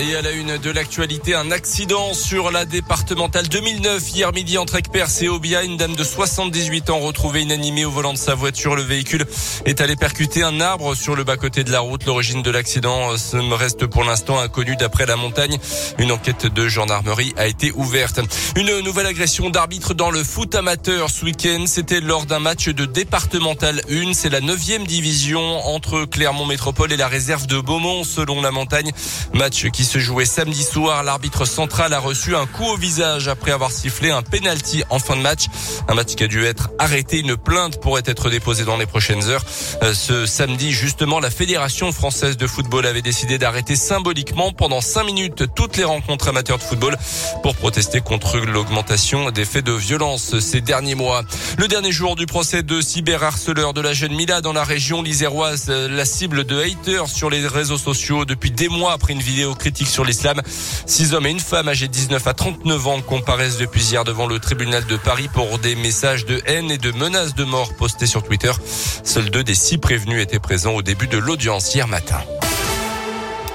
Et à la une de l'actualité, un accident sur la départementale 2009. Hier midi, entre Aix-Pers et Obia, une dame de 78 ans retrouvée inanimée au volant de sa voiture. Le véhicule est allé percuter un arbre sur le bas-côté de la route. L'origine de l'accident me reste pour l'instant inconnue d'après la montagne. Une enquête de gendarmerie a été ouverte. Une nouvelle agression d'arbitre dans le foot amateur ce week-end. C'était lors d'un match de départemental 1. C'est la neuvième division entre Clermont Métropole et la réserve de Beaumont selon la montagne. Match qui se jouait samedi soir. L'arbitre central a reçu un coup au visage après avoir sifflé un penalty en fin de match. Un match qui a dû être arrêté. Une plainte pourrait être déposée dans les prochaines heures. Euh, ce samedi, justement, la Fédération française de football avait décidé d'arrêter symboliquement pendant cinq minutes toutes les rencontres amateurs de football pour protester contre l'augmentation des faits de violence ces derniers mois. Le dernier jour du procès de cyberharceleur de la jeune Mila dans la région liséroise, euh, la cible de haters sur les réseaux sociaux depuis des mois après une vidéo critique sur l'islam. Six hommes et une femme âgés de 19 à 39 ans comparaissent depuis hier devant le tribunal de Paris pour des messages de haine et de menaces de mort postés sur Twitter. Seuls deux des six prévenus étaient présents au début de l'audience hier matin.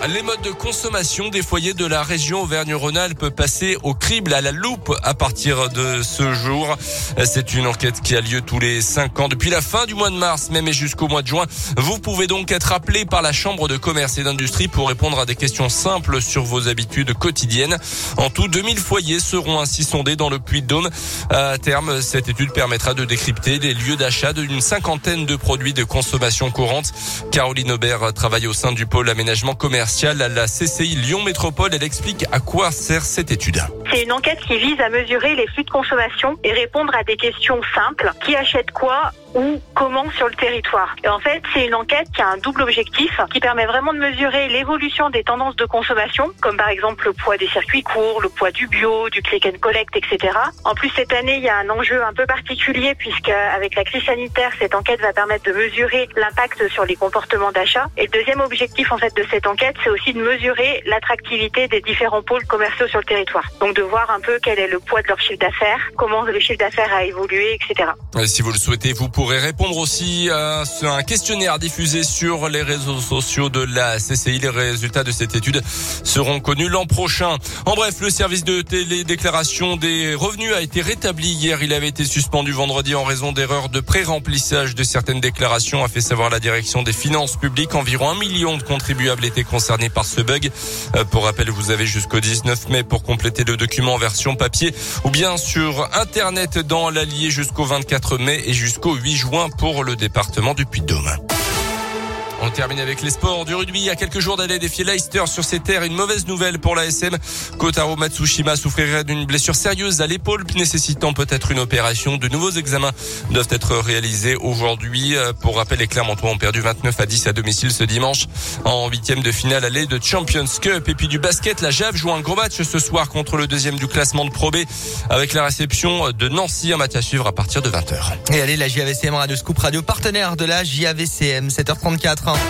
Les modes de consommation des foyers de la région Auvergne-Rhône-Alpes passer au crible, à la loupe à partir de ce jour. C'est une enquête qui a lieu tous les cinq ans depuis la fin du mois de mars, même et jusqu'au mois de juin. Vous pouvez donc être appelé par la Chambre de commerce et d'industrie pour répondre à des questions simples sur vos habitudes quotidiennes. En tout, 2000 foyers seront ainsi sondés dans le Puy-de-Dôme. À terme, cette étude permettra de décrypter les lieux d'achat d'une cinquantaine de produits de consommation courante. Caroline Aubert travaille au sein du pôle aménagement à la CCI Lyon Métropole. Elle explique à quoi sert cette étude. C'est une enquête qui vise à mesurer les flux de consommation et répondre à des questions simples. Qui achète quoi où, comment sur le territoire. Et en fait, c'est une enquête qui a un double objectif, qui permet vraiment de mesurer l'évolution des tendances de consommation, comme par exemple le poids des circuits courts, le poids du bio, du click and collect, etc. En plus, cette année, il y a un enjeu un peu particulier puisque avec la crise sanitaire, cette enquête va permettre de mesurer l'impact sur les comportements d'achat. Et le deuxième objectif, en fait, de cette enquête, c'est aussi de mesurer l'attractivité des différents pôles commerciaux sur le territoire. Donc de voir un peu quel est le poids de leur chiffre d'affaires, comment le chiffre d'affaires a évolué, etc. Si vous le souhaitez, vous pourrez répondre aussi à un questionnaire diffusé sur les réseaux sociaux de la CCI. Les résultats de cette étude seront connus l'an prochain. En bref, le service de télédéclaration des revenus a été rétabli hier. Il avait été suspendu vendredi en raison d'erreurs de pré-remplissage de certaines déclarations, a fait savoir la direction des finances publiques. Environ un million de contribuables étaient concernés par ce bug. Euh, pour rappel, vous avez jusqu'au 19 mai pour compléter le document en version papier ou bien sur Internet dans l'Allier jusqu'au 24 mai et jusqu'au 8 juin pour le département du Puy-de-Dôme. Termine avec les sports du rugby. Il y a quelques jours d'aller défier Leicester sur ses terres. Une mauvaise nouvelle pour la SM. Kotaro Matsushima souffrirait d'une blessure sérieuse à l'épaule nécessitant peut-être une opération. De nouveaux examens doivent être réalisés aujourd'hui. Euh, pour rappel, les Clermontois ont perdu 29 à 10 à domicile ce dimanche en huitième de finale aller de Champions Cup. Et puis du basket, la Jave joue un gros match ce soir contre le deuxième du classement de Pro B avec la réception de Nancy. Un match à suivre à partir de 20h. Et allez, la JAVCM Radio Scoop Radio partenaire de la JAVCM 7h34.